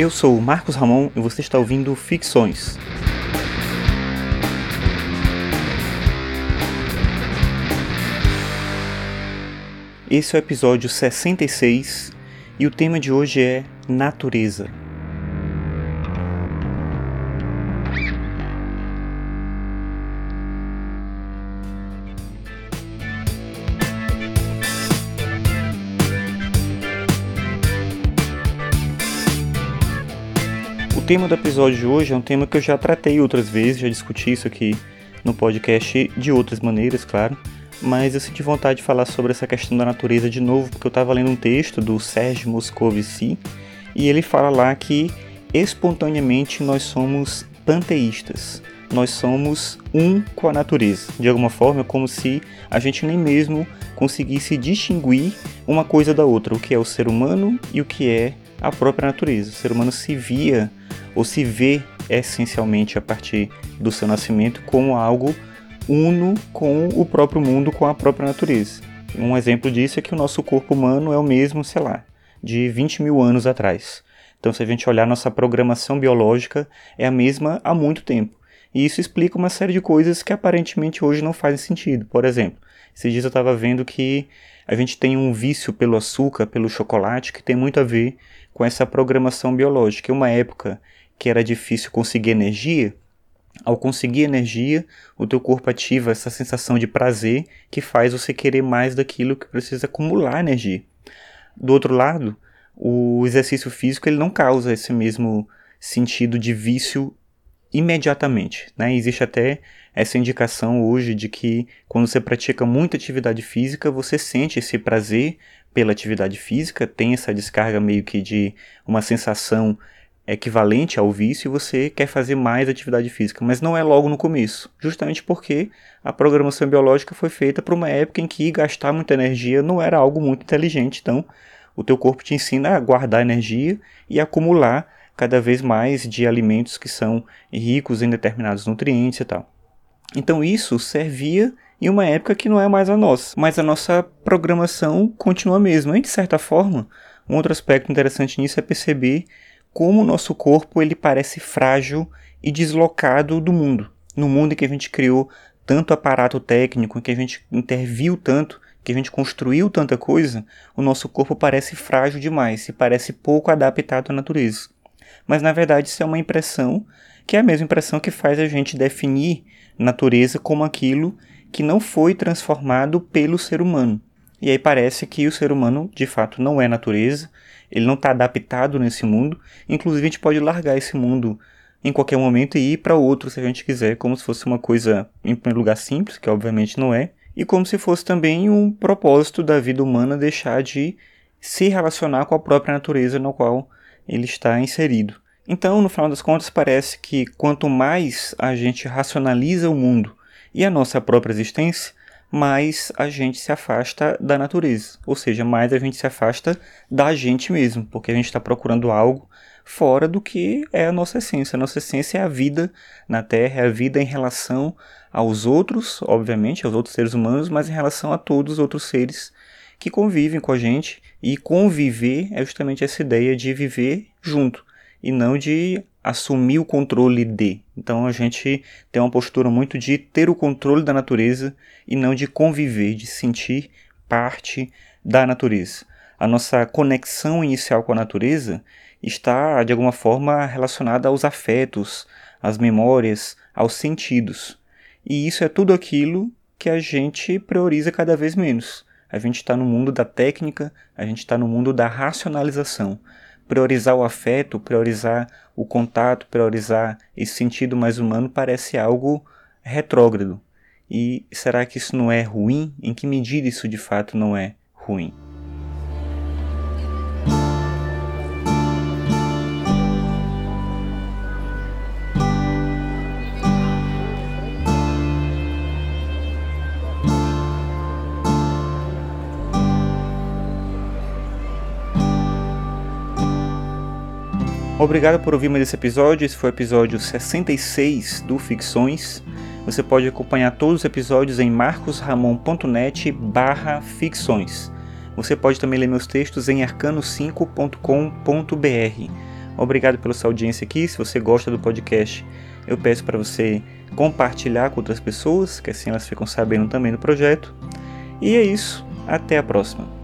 Eu sou o Marcos Ramon e você está ouvindo Ficções. Esse é o episódio 66 e o tema de hoje é Natureza. Tema do episódio de hoje é um tema que eu já tratei outras vezes, já discuti isso aqui no podcast de outras maneiras, claro mas eu senti vontade de falar sobre essa questão da natureza de novo, porque eu estava lendo um texto do Sérgio Moscovici e ele fala lá que espontaneamente nós somos panteístas. Nós somos um com a natureza. De alguma forma, é como se a gente nem mesmo conseguisse distinguir uma coisa da outra, o que é o ser humano e o que é a própria natureza. O ser humano se via ou se vê essencialmente a partir do seu nascimento como algo uno com o próprio mundo, com a própria natureza. Um exemplo disso é que o nosso corpo humano é o mesmo, sei lá, de 20 mil anos atrás. Então, se a gente olhar nossa programação biológica, é a mesma há muito tempo. E isso explica uma série de coisas que aparentemente hoje não fazem sentido. Por exemplo, esses dias eu estava vendo que a gente tem um vício pelo açúcar, pelo chocolate, que tem muito a ver com essa programação biológica. Em uma época que era difícil conseguir energia, ao conseguir energia, o teu corpo ativa essa sensação de prazer que faz você querer mais daquilo que precisa acumular energia. Do outro lado, o exercício físico ele não causa esse mesmo sentido de vício imediatamente. Né? Existe até essa indicação hoje de que quando você pratica muita atividade física, você sente esse prazer pela atividade física, tem essa descarga meio que de uma sensação equivalente ao vício e você quer fazer mais atividade física, mas não é logo no começo, justamente porque a programação biológica foi feita para uma época em que gastar muita energia não era algo muito inteligente, então o teu corpo te ensina a guardar energia e acumular cada vez mais de alimentos que são ricos em determinados nutrientes e tal. Então isso servia em uma época que não é mais a nossa, mas a nossa programação continua a mesma. E de certa forma, um outro aspecto interessante nisso é perceber como o nosso corpo ele parece frágil e deslocado do mundo. No mundo em que a gente criou tanto aparato técnico, em que a gente interviu tanto, que a gente construiu tanta coisa, o nosso corpo parece frágil demais e parece pouco adaptado à natureza. Mas na verdade isso é uma impressão que é a mesma impressão que faz a gente definir natureza como aquilo que não foi transformado pelo ser humano. E aí parece que o ser humano de fato não é natureza, ele não está adaptado nesse mundo. Inclusive, a gente pode largar esse mundo em qualquer momento e ir para outro se a gente quiser, como se fosse uma coisa, em primeiro lugar, simples, que obviamente não é, e como se fosse também um propósito da vida humana deixar de se relacionar com a própria natureza na qual ele está inserido. Então, no final das contas, parece que quanto mais a gente racionaliza o mundo e a nossa própria existência, mais a gente se afasta da natureza, ou seja, mais a gente se afasta da gente mesmo, porque a gente está procurando algo fora do que é a nossa essência. A nossa essência é a vida na Terra, é a vida em relação aos outros, obviamente, aos outros seres humanos, mas em relação a todos os outros seres que convivem com a gente. E conviver é justamente essa ideia de viver junto e não de assumir o controle de. Então a gente tem uma postura muito de ter o controle da natureza e não de conviver, de sentir parte da natureza. A nossa conexão inicial com a natureza está de alguma forma relacionada aos afetos, às memórias, aos sentidos. E isso é tudo aquilo que a gente prioriza cada vez menos. A gente está no mundo da técnica, a gente está no mundo da racionalização priorizar o afeto, priorizar o contato, priorizar esse sentido mais humano parece algo retrógrado. E será que isso não é ruim? Em que medida isso de fato não é ruim? Obrigado por ouvir mais esse episódio. Esse foi o episódio 66 do Ficções. Você pode acompanhar todos os episódios em marcosramon.net barra ficções. Você pode também ler meus textos em arcano5.com.br. Obrigado pela sua audiência aqui. Se você gosta do podcast, eu peço para você compartilhar com outras pessoas, que assim elas ficam sabendo também do projeto. E é isso. Até a próxima.